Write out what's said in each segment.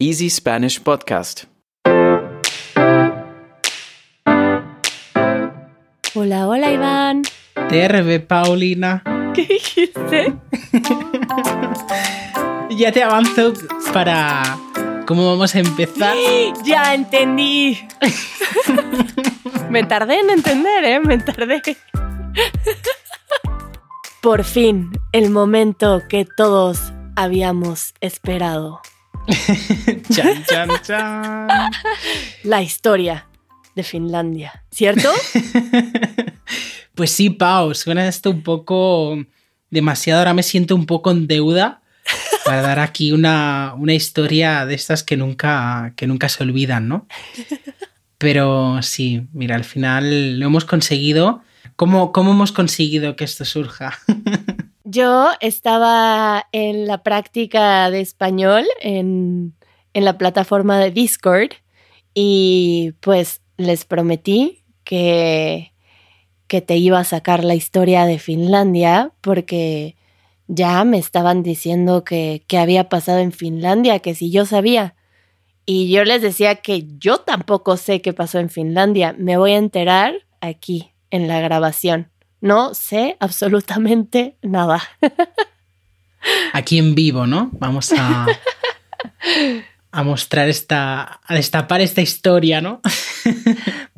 Easy Spanish Podcast. Hola, hola Iván. TRB, Paulina. ¿Qué dijiste? Ya te avanzo para cómo vamos a empezar. Ya entendí. Me tardé en entender, ¿eh? Me tardé. Por fin, el momento que todos habíamos esperado. Chan, chan, chan. La historia de Finlandia, ¿cierto? Pues sí, Pau, suena esto un poco demasiado. Ahora me siento un poco en deuda para dar aquí una, una historia de estas que nunca, que nunca se olvidan, ¿no? Pero sí, mira, al final lo hemos conseguido. ¿Cómo, cómo hemos conseguido que esto surja? Yo estaba en la práctica de español en, en la plataforma de Discord y pues les prometí que, que te iba a sacar la historia de Finlandia porque ya me estaban diciendo que, que había pasado en Finlandia, que si yo sabía. Y yo les decía que yo tampoco sé qué pasó en Finlandia. Me voy a enterar aquí, en la grabación. No sé absolutamente nada. Aquí en vivo, ¿no? Vamos a, a mostrar esta, a destapar esta historia, ¿no?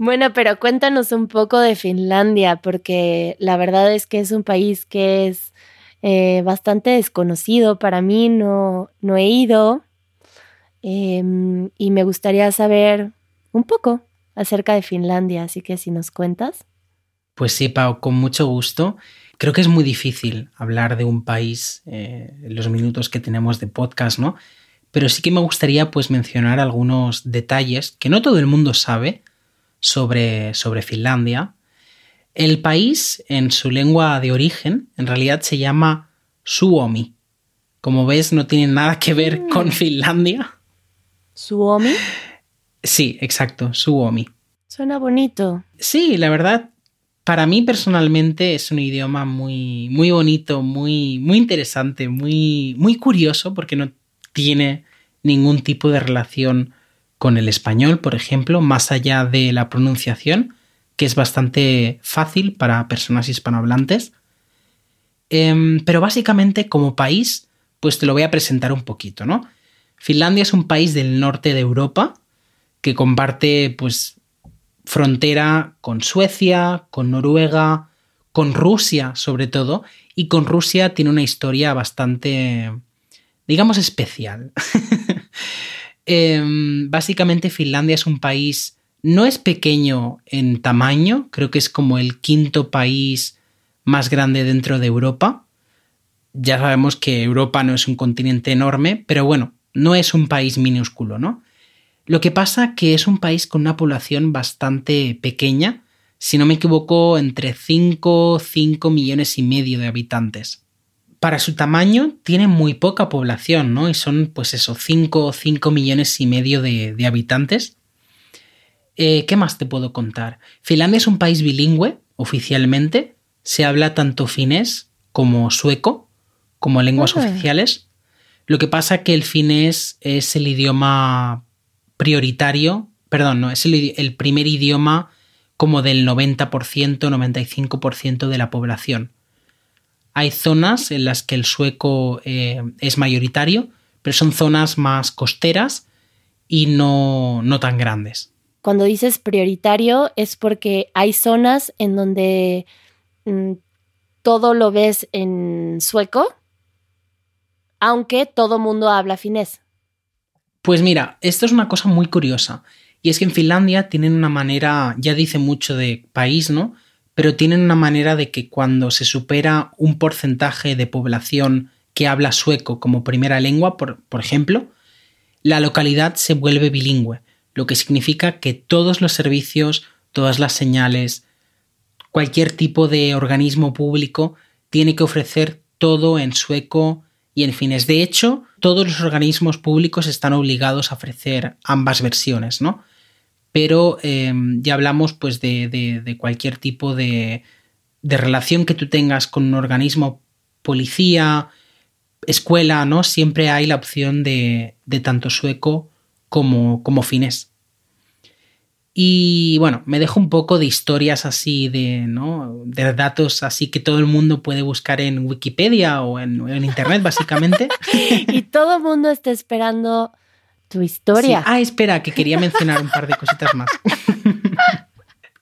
Bueno, pero cuéntanos un poco de Finlandia, porque la verdad es que es un país que es eh, bastante desconocido para mí, no, no he ido em, y me gustaría saber un poco acerca de Finlandia, así que si nos cuentas. Pues sí, Pau, con mucho gusto. Creo que es muy difícil hablar de un país eh, en los minutos que tenemos de podcast, ¿no? Pero sí que me gustaría pues mencionar algunos detalles que no todo el mundo sabe sobre, sobre Finlandia. El país, en su lengua de origen, en realidad se llama Suomi. Como ves, no tiene nada que ver con Finlandia. Suomi. Sí, exacto, Suomi. Suena bonito. Sí, la verdad, para mí personalmente es un idioma muy, muy bonito, muy, muy interesante, muy, muy curioso porque no tiene ningún tipo de relación con el español, por ejemplo, más allá de la pronunciación, que es bastante fácil para personas hispanohablantes. Em, pero básicamente como país, pues te lo voy a presentar un poquito, ¿no? Finlandia es un país del norte de Europa que comparte pues frontera con Suecia, con Noruega, con Rusia sobre todo, y con Rusia tiene una historia bastante, digamos, especial. Em, básicamente Finlandia es un país, no es pequeño en tamaño, creo que es como el quinto país más grande dentro de Europa. Ya sabemos que Europa no es un continente enorme, pero bueno, no es un país minúsculo, ¿no? Lo que pasa que es un país con una población bastante pequeña, si no me equivoco, entre 5, 5 millones y medio de habitantes. Para su tamaño tiene muy poca población, ¿no? Y son pues eso, 5, 5 millones y medio de, de habitantes. Eh, ¿Qué más te puedo contar? Finlandia es un país bilingüe, oficialmente. Se habla tanto finés como sueco, como lenguas oficiales. Lo que pasa que el finés es el idioma prioritario, perdón, no, es el, primer idioma como del 90%, 95% de la población. Hay zonas en las que el sueco eh, es mayoritario, pero son zonas más costeras y no, no tan grandes. Cuando dices prioritario es porque hay zonas en donde mm, todo lo ves en sueco, aunque todo mundo habla finés. Pues mira, esto es una cosa muy curiosa. Y es que en Finlandia tienen una manera, ya dice mucho de país, ¿no? Pero tienen una manera de que cuando se supera un porcentaje de población que habla sueco como primera lengua, por, por ejemplo, la localidad se vuelve bilingüe, lo que significa que todos los servicios, todas las señales, cualquier tipo de organismo público tiene que ofrecer todo en sueco y en fines. De hecho, todos los organismos públicos están obligados a ofrecer ambas versiones, ¿no? Pero eh, ya hablamos pues de, de, cualquier tipo de, de relación que tú tengas con un organismo, policía, escuela, ¿no? Siempre hay la opción de, de tanto sueco como, como finés. Y bueno, me dejo un poco de historias así de, ¿no? De datos así que todo el mundo puede buscar en Wikipedia o en, en Internet, básicamente. y todo el mundo está esperando tu historia. Sí. Ah, espera, que quería mencionar un par de cositas más.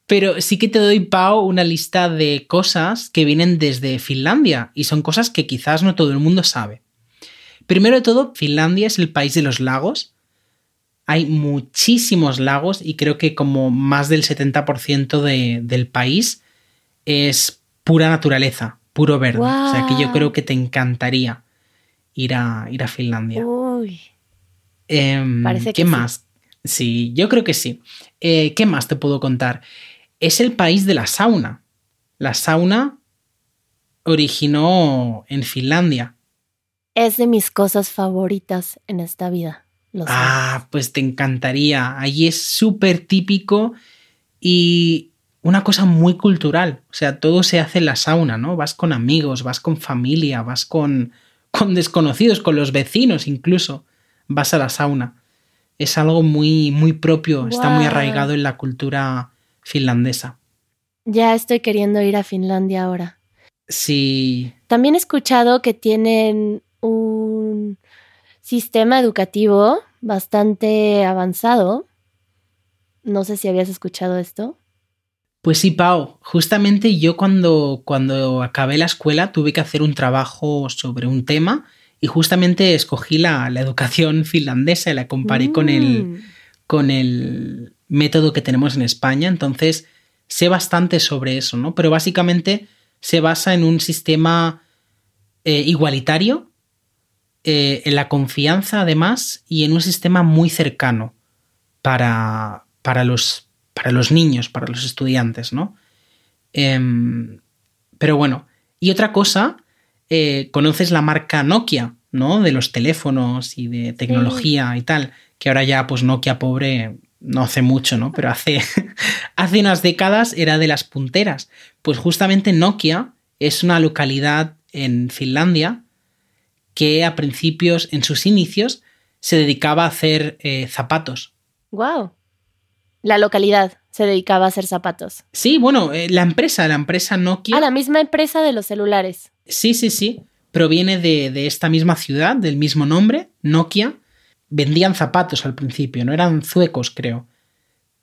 Pero sí que te doy, Pau, una lista de cosas que vienen desde Finlandia y son cosas que quizás no todo el mundo sabe. Primero de todo, Finlandia es el país de los lagos. Hay muchísimos lagos y creo que como más del 70% de, del país es pura naturaleza, puro verde. Wow. O sea que yo creo que te encantaría ir a, ir a Finlandia. Uy. Eh, Parece ¿Qué que más? Sí. yo creo que sí. Eh, ¿Qué más te puedo contar? Es el país de la sauna. La sauna originó en Finlandia. Es de mis cosas favoritas en esta vida. Lo sé. Ah, pues te encantaría. Allí es súper típico y una cosa muy cultural. O sea, todo se hace en la sauna, ¿no? Vas con amigos, vas con familia, vas con, con desconocidos, con los vecinos incluso. Vas a la sauna. Es algo muy, muy propio, wow. está muy arraigado en la cultura finlandesa. Ya estoy queriendo ir a Finlandia ahora. Sí. También he escuchado que tienen un sistema educativo bastante avanzado. No sé si habías escuchado esto. Pues sí, Pau. Justamente yo cuando, cuando acabé la escuela tuve que hacer un trabajo sobre un tema y justamente escogí la, la educación finlandesa y la comparé mm. con, el, con el método que tenemos en España. Entonces sé bastante sobre eso, ¿no? Pero básicamente se basa en un sistema eh, igualitario, eh, en la confianza además y en un sistema muy cercano para, para, los, para los niños, para los estudiantes, ¿no? Eh, pero bueno, y otra cosa, eh, conoces la marca Nokia, ¿no? De los teléfonos y de tecnología sí. y tal, que ahora ya pues Nokia pobre no hace mucho, ¿no? Pero hace, hace unas décadas era de las punteras. Pues justamente Nokia es una localidad en Finlandia que a principios, en sus inicios, se dedicaba a hacer eh, zapatos. ¡Wow! La localidad se dedicaba a hacer zapatos. Sí, bueno, eh, la empresa, la empresa Nokia. Ah, la misma empresa de los celulares. Sí, sí, sí. Proviene de, de esta misma ciudad, del mismo nombre, Nokia vendían zapatos al principio, no eran zuecos, creo.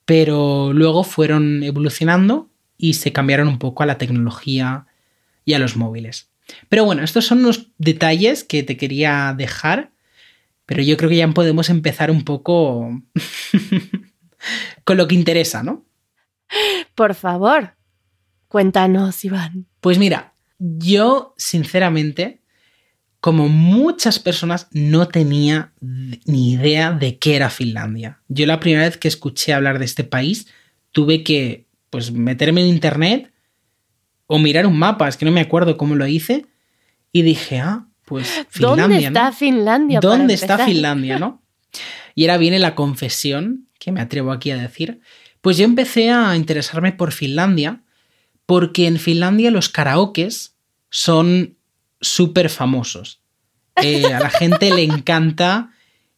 Pero luego fueron evolucionando y se cambiaron un poco a la tecnología y a los móviles. Pero bueno, estos son unos detalles que te quería dejar, pero yo creo que ya podemos empezar un poco con lo que interesa, ¿no? Por favor, cuéntanos, Iván. Pues mira, yo sinceramente como muchas personas, no tenía ni idea de qué era Finlandia. Yo la primera vez que escuché hablar de este país, tuve que pues meterme en internet o mirar un mapa, es que no me acuerdo cómo lo hice, y dije, ah, pues Finlandia. ¿Dónde está ¿no? Finlandia? ¿Dónde está Finlandia, no? Y ahora viene la confesión, que me atrevo aquí a decir. Pues yo empecé a interesarme por Finlandia, porque en Finlandia los karaokes son súper famosos. Eh, a la gente le encanta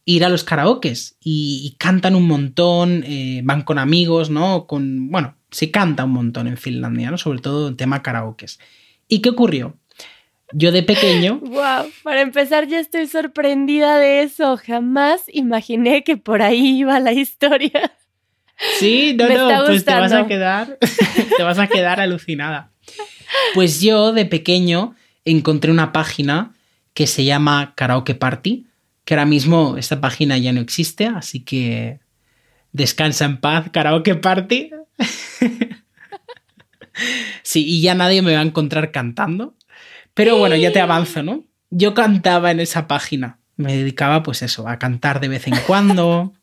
ir a los karaokes y, y cantan un montón, eh, van con amigos, ¿no? Con, bueno, se canta un montón en Finlandia, ¿no? Sobre todo en tema karaokes. ¿Y qué ocurrió? Yo de pequeño. ¡Wow! Para empezar, ya estoy sorprendida de eso. Jamás imaginé que por ahí iba la historia. Sí, no, Me no, pues te vas a quedar. te vas a quedar alucinada. Pues yo de pequeño encontré una página que se llama Karaoke Party, que ahora mismo esta página ya no existe, así que descansa en paz, Karaoke Party. Sí, y ya nadie me va a encontrar cantando. Pero bueno, ya te avanzo, ¿no? Yo cantaba en esa página. Me dedicaba, pues eso, a cantar de vez en cuando.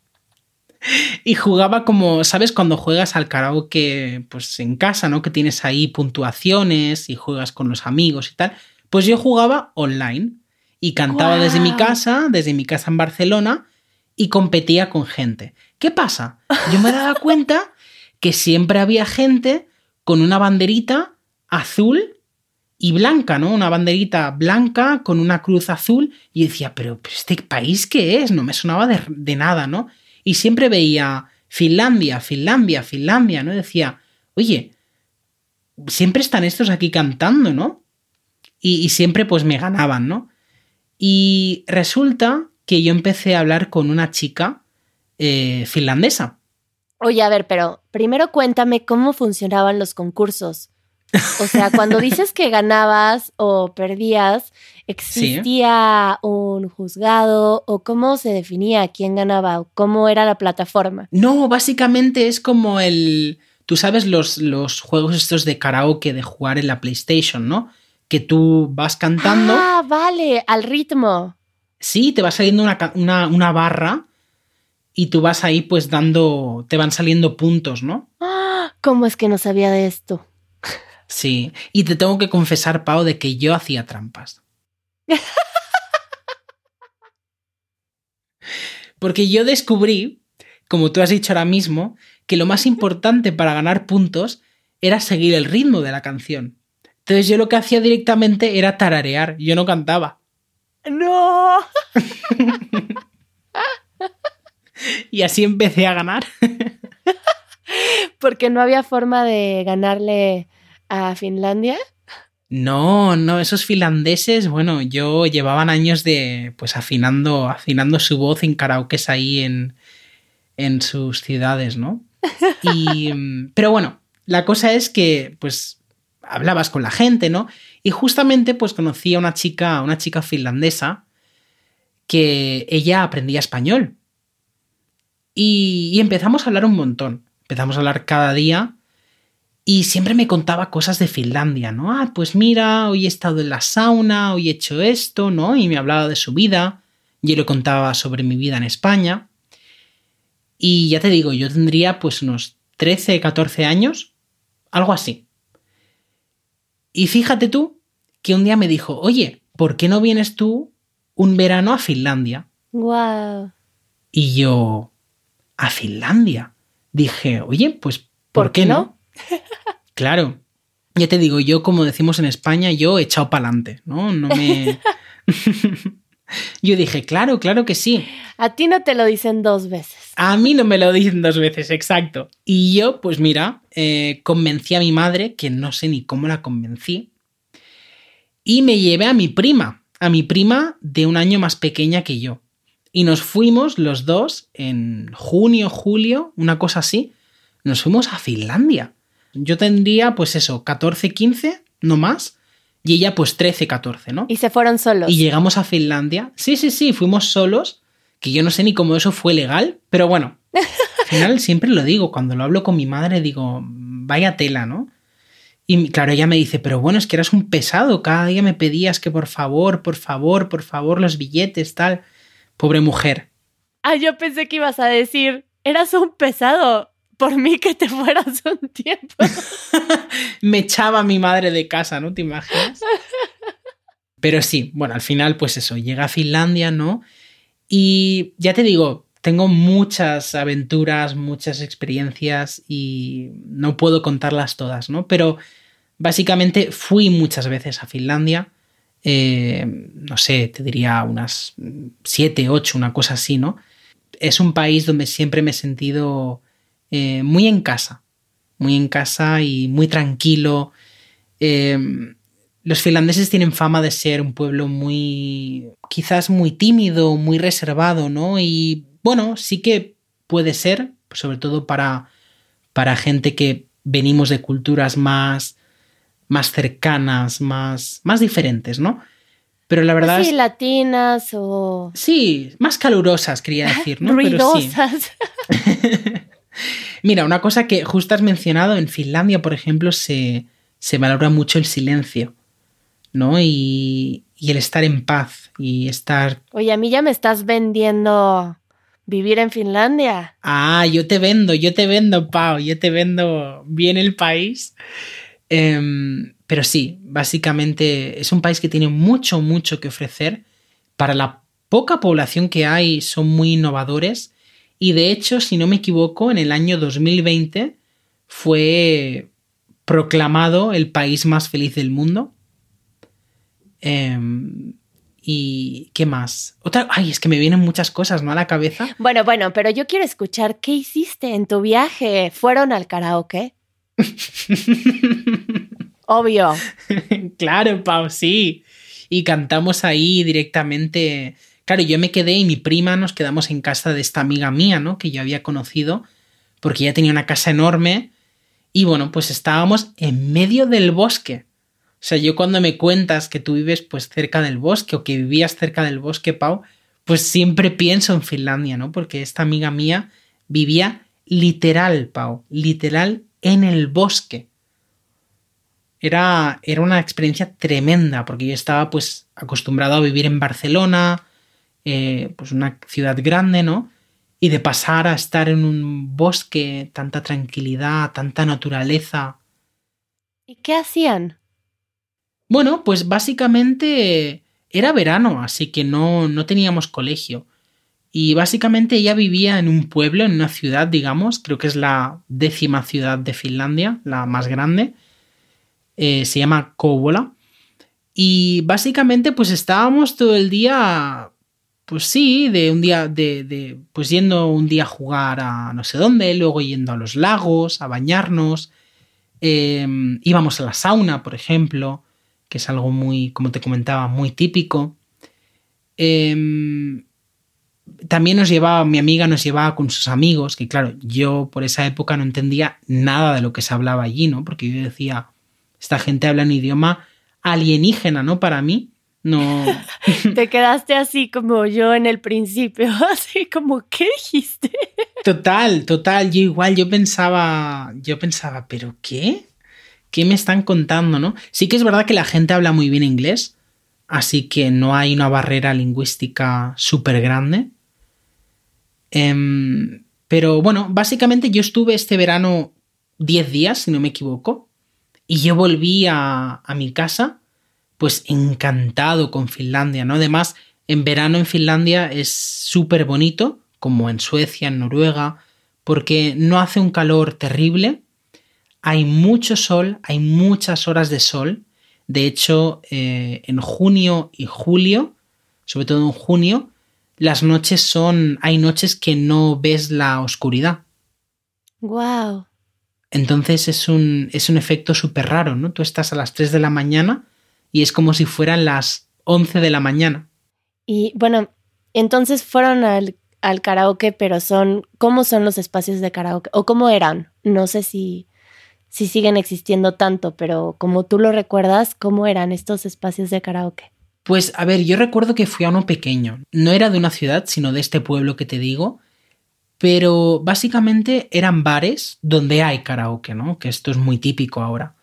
Y jugaba como, ¿sabes? Cuando juegas al karaoke, pues en casa, ¿no? Que tienes ahí puntuaciones y juegas con los amigos y tal. Pues yo jugaba online y cantaba desde mi casa, desde mi casa en Barcelona y competía con gente. ¿Qué pasa? Yo me daba cuenta que siempre había gente con una banderita azul y blanca, ¿no? Una banderita blanca con una cruz azul y decía, pero, ¿este país qué es? No me sonaba de, de nada, ¿no? Y siempre veía Finlandia, Finlandia, Finlandia, ¿no? Decía, oye, siempre están estos aquí cantando, ¿no? Y, siempre pues me ganaban, ¿no? Y resulta que yo empecé a hablar con una chica eh, finlandesa. Oye, a ver, pero primero cuéntame cómo funcionaban los concursos. O sea, cuando dices que ganabas o perdías, ¿existía un juzgado o cómo se definía quién ganaba o cómo era la plataforma? No, básicamente es como el... Tú sabes los, los juegos estos de karaoke de jugar en la PlayStation, ¿no? Que tú vas cantando. Ah, vale, al ritmo. Sí, te va saliendo una, una barra y tú vas ahí pues dando, te van saliendo puntos, ¿no? ¿Cómo es que no sabía de esto? Sí, y te tengo que confesar, Pau, de que yo hacía trampas. Porque yo descubrí, como tú has dicho ahora mismo, que lo más importante para ganar puntos era seguir el ritmo de la canción. Entonces yo lo que hacía directamente era tararear, yo no cantaba. No. y así empecé a ganar. Porque no había forma de ganarle a Finlandia. No, no, esos finlandeses, bueno, yo llevaban años de, pues afinando, afinando su voz en karaokes ahí en, en sus ciudades, ¿no? Y, pero bueno, la cosa es que, pues, hablabas con la gente, ¿no? Y justamente, pues, conocí a una chica, una chica finlandesa que ella aprendía español. Y, y empezamos a hablar un montón. Empezamos a hablar cada día y siempre me contaba cosas de Finlandia, ¿no? Ah, pues mira, hoy he estado en la sauna, hoy he hecho esto, ¿no? Y me hablaba de su vida. Yo le contaba sobre mi vida en España. Y ya te digo, yo tendría pues unos 13, 14 años, algo así. Y fíjate tú que un día me dijo, oye, ¿por qué no vienes tú un verano a Finlandia? Wow. Y yo, ¿a Finlandia? Dije, oye, pues, ¿por, qué no? Claro. Ya te digo, yo, como decimos en España, yo he echado para adelante, ¿no? No me. yo dije, claro, claro que sí. A ti no te lo dicen dos veces. A mí no me lo dicen dos veces, exacto. Y yo, pues mira, eh, convencí a mi madre, que no sé ni cómo la convencí, y me llevé a mi prima, a mi prima de un año más pequeña que yo. Y nos fuimos los dos en junio, julio, una cosa así, nos fuimos a Finlandia. Yo tendría, pues eso, 14, 15, no más. Y ella, pues 13, 14, ¿no? Y se fueron solos. Y llegamos a Finlandia. Sí, sí, sí, fuimos solos. Que yo no sé ni cómo eso fue legal, pero bueno. Al final siempre lo digo, cuando lo hablo con mi madre, digo, vaya tela, ¿no? Y claro, ella me dice, pero bueno, es que eras un pesado, cada día me pedías que por favor, por favor, por favor, los billetes, tal. Pobre mujer. Ah, yo pensé que ibas a decir, eras un pesado por mí que te fueras un tiempo. Me echaba mi madre de casa, ¿no te imaginas? Pero sí, bueno, al final, pues eso, llega a Finlandia, ¿no? Y ya te digo, tengo muchas aventuras, muchas experiencias y no puedo contarlas todas, ¿no? Pero básicamente fui muchas veces a Finlandia. Eh, no sé, te diría unas siete, ocho, una cosa así, ¿no? Es un país donde siempre me he sentido eh, muy en casa, muy en casa y muy tranquilo. Eh, los finlandeses tienen fama de ser un pueblo muy, quizás muy tímido, muy reservado, ¿no? Y bueno, sí que puede ser, sobre todo para, para gente que venimos de culturas más, más cercanas, más, más diferentes, ¿no? Pero la verdad sí, latinas o... Sí, más calurosas, quería decir, ¿no? Ruidosas. Mira, una cosa que justo has mencionado, en Finlandia, por ejemplo, se, valora mucho el silencio, ¿no? Y, y, el estar en paz y estar... Oye, a mí ya me estás vendiendo vivir en Finlandia. Ah, yo te vendo, yo te vendo, Pau, yo te vendo bien el país. Em, pero sí, básicamente es un país que tiene mucho, mucho que ofrecer. Para la poca población que hay, son muy innovadores y de hecho, si no me equivoco, en el año 2020 fue proclamado el país más feliz del mundo. Em, ¿Y qué más? Otra, ay, es que me vienen muchas cosas, ¿no? A la cabeza. Bueno, bueno, pero yo quiero escuchar qué hiciste en tu viaje. ¿Fueron al karaoke? Obvio. claro, Pau, sí. Y cantamos ahí directamente. Claro, yo me quedé y mi prima nos quedamos en casa de esta amiga mía, ¿no? Que yo había conocido, porque ella tenía una casa enorme. Y bueno, pues estábamos en medio del bosque. O sea, yo cuando me cuentas que tú vives pues cerca del bosque o que vivías cerca del bosque, Pau, pues siempre pienso en Finlandia, ¿no? Porque esta amiga mía vivía literal, Pau, literal en el bosque. Era, era una experiencia tremenda, porque yo estaba pues acostumbrado a vivir en Barcelona, eh, pues una ciudad grande, ¿no? Y de pasar a estar en un bosque, tanta tranquilidad, tanta naturaleza. ¿Y qué hacían? Bueno, pues básicamente era verano, así que no, no teníamos colegio. Y básicamente ella vivía en un pueblo, en una ciudad, digamos, creo que es la décima ciudad de Finlandia, la más grande. Eh, se llama Kouvola. Y básicamente pues estábamos todo el día, pues sí, de un día, de, de, pues yendo un día a jugar a no sé dónde, luego yendo a los lagos, a bañarnos. Em, íbamos a la sauna, por ejemplo que es algo muy, como te comentaba, muy típico. Em, también nos llevaba, mi amiga nos llevaba con sus amigos, que claro, yo por esa época no entendía nada de lo que se hablaba allí, ¿no? Porque yo decía, esta gente habla un idioma alienígena, ¿no? Para mí, no. Te quedaste así como yo en el principio, así como, ¿qué dijiste? Total, total, yo igual, yo pensaba, yo pensaba, ¿pero qué? ¿qué me están contando, no? Sí que es verdad que la gente habla muy bien inglés, así que no hay una barrera lingüística súper grande. Em, pero bueno, básicamente yo estuve este verano 10 días, si no me equivoco, y yo volví a, mi casa, pues encantado con Finlandia, ¿no? Además, en verano en Finlandia es súper bonito, como en Suecia, en Noruega, porque no hace un calor terrible, hay mucho sol, hay muchas horas de sol. De hecho, eh, en junio y julio, sobre todo en junio, las noches son. hay noches que no ves la oscuridad. Wow. Entonces es un, es un efecto súper raro, ¿no? Tú estás a las 3 de la mañana y es como si fueran las 11 de la mañana. Y bueno, entonces fueron al, al karaoke, pero son. ¿Cómo son los espacios de karaoke? ¿O cómo eran? No sé si si siguen existiendo tanto, pero como tú lo recuerdas, ¿cómo eran estos espacios de karaoke? Pues a ver, yo recuerdo que fui a uno pequeño. No era de una ciudad, sino de este pueblo que te digo. Pero básicamente eran bares donde hay karaoke, ¿no? Que esto es muy típico ahora.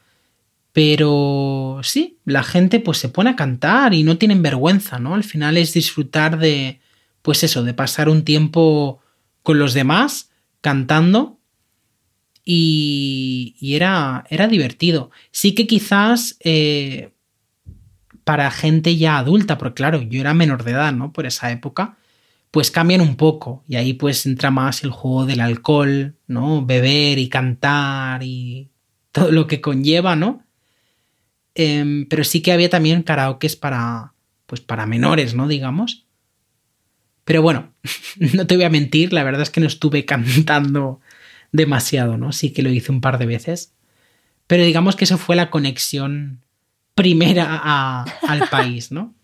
Pero sí, la gente pues se pone a cantar y no tienen vergüenza, ¿no? Al final es disfrutar de, pues eso, de pasar un tiempo con los demás cantando y, era, era, divertido. Sí que quizás eh, para gente ya adulta, porque claro, yo era menor de edad, ¿no? Por esa época, pues cambian un poco y ahí pues entra más el juego del alcohol, ¿no? Beber y cantar y todo lo que conlleva, ¿no? Em, pero sí que había también karaokes para, pues para menores, ¿no? Digamos. Pero bueno, no te voy a mentir, la verdad es que no estuve cantando demasiado, ¿no? Sí que lo hice un par de veces. Pero digamos que eso fue la conexión primera al país, ¿no?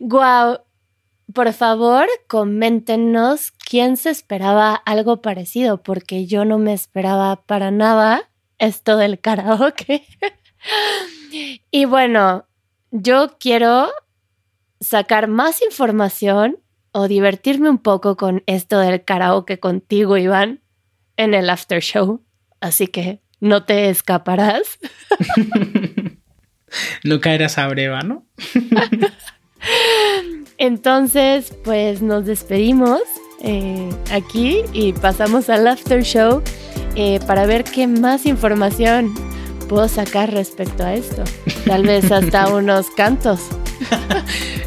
Guau. Por favor, coméntenos quién se esperaba algo parecido, porque yo no me esperaba para nada esto del karaoke. y bueno, yo quiero sacar más información o divertirme un poco con esto del karaoke contigo, Iván en el after show, así que no te escaparás. no caerás a breva, ¿no? Entonces, pues nos despedimos eh, aquí y pasamos al after show eh, para ver qué más información puedo sacar respecto a esto. Tal vez hasta unos cantos.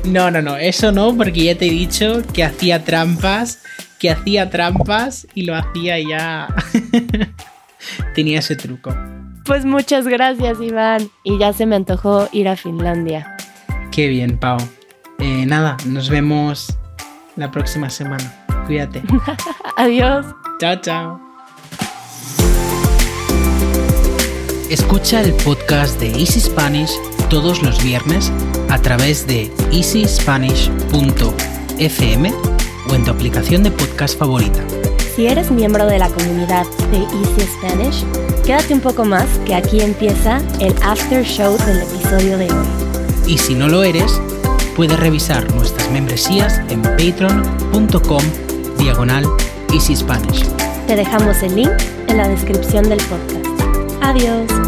no, no, no, eso no, porque ya te he dicho que hacía trampas que hacía trampas y lo hacía ya. Tenía ese truco. Pues muchas gracias, Iván. Y ya se me antojó ir a Finlandia. Qué bien, Pau. Eh, nada, nos vemos la próxima semana. Cuídate. Adiós. Chao, chao. Escucha el podcast de Easy Spanish todos los viernes a través de easyspanish.fm o en tu aplicación de podcast favorita. Si eres miembro de la comunidad de Easy Spanish, quédate un poco más que aquí empieza el after show del episodio de hoy. Y si no lo eres, puedes revisar nuestras membresías en patreon.com diagonal Easy Spanish. Te dejamos el link en la descripción del podcast. Adiós.